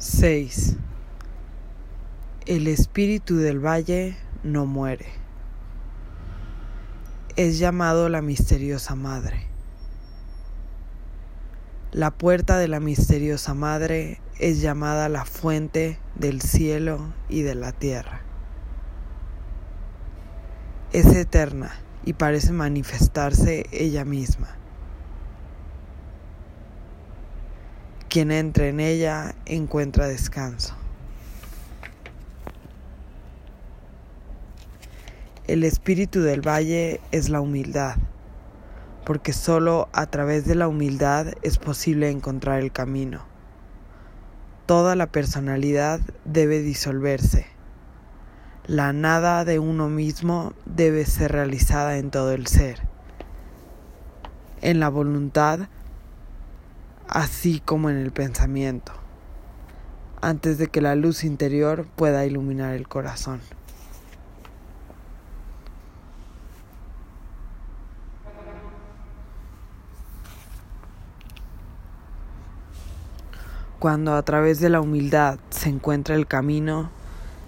6. El espíritu del valle no muere. Es llamado la misteriosa madre. La puerta de la misteriosa madre es llamada la fuente del cielo y de la tierra. Es eterna y parece manifestarse ella misma. Quien entra en ella encuentra descanso. El espíritu del valle es la humildad, porque solo a través de la humildad es posible encontrar el camino. Toda la personalidad debe disolverse. La nada de uno mismo debe ser realizada en todo el ser. En la voluntad así como en el pensamiento, antes de que la luz interior pueda iluminar el corazón. Cuando a través de la humildad se encuentra el camino,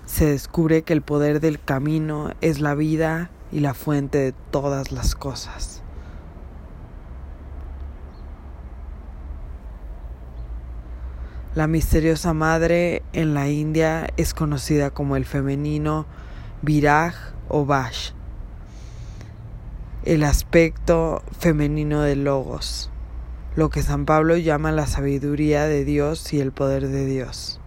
se descubre que el poder del camino es la vida y la fuente de todas las cosas. La misteriosa madre en la India es conocida como el femenino Viraj o Vash, el aspecto femenino de Logos, lo que San Pablo llama la sabiduría de Dios y el poder de Dios.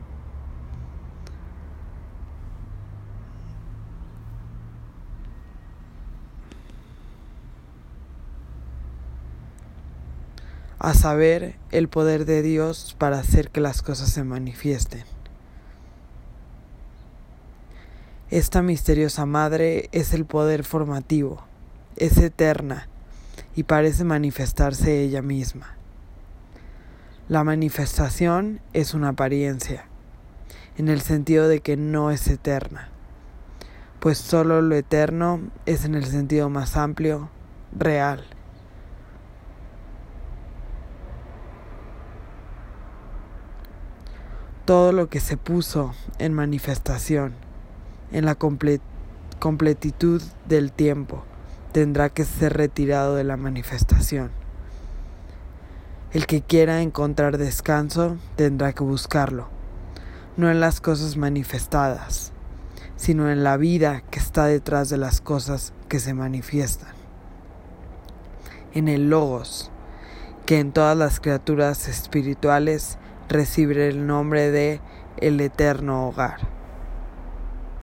A saber, el poder de Dios para hacer que las cosas se manifiesten. Esta misteriosa madre es el poder formativo, es eterna y parece manifestarse ella misma. La manifestación es una apariencia, en el sentido de que no es eterna, pues solo lo eterno es en el sentido más amplio, real. Todo lo que se puso en manifestación en la completitud del tiempo tendrá que ser retirado de la manifestación. El que quiera encontrar descanso tendrá que buscarlo, no en las cosas manifestadas, sino en la vida que está detrás de las cosas que se manifiestan, en el logos, que en todas las criaturas espirituales recibe el nombre de el eterno hogar.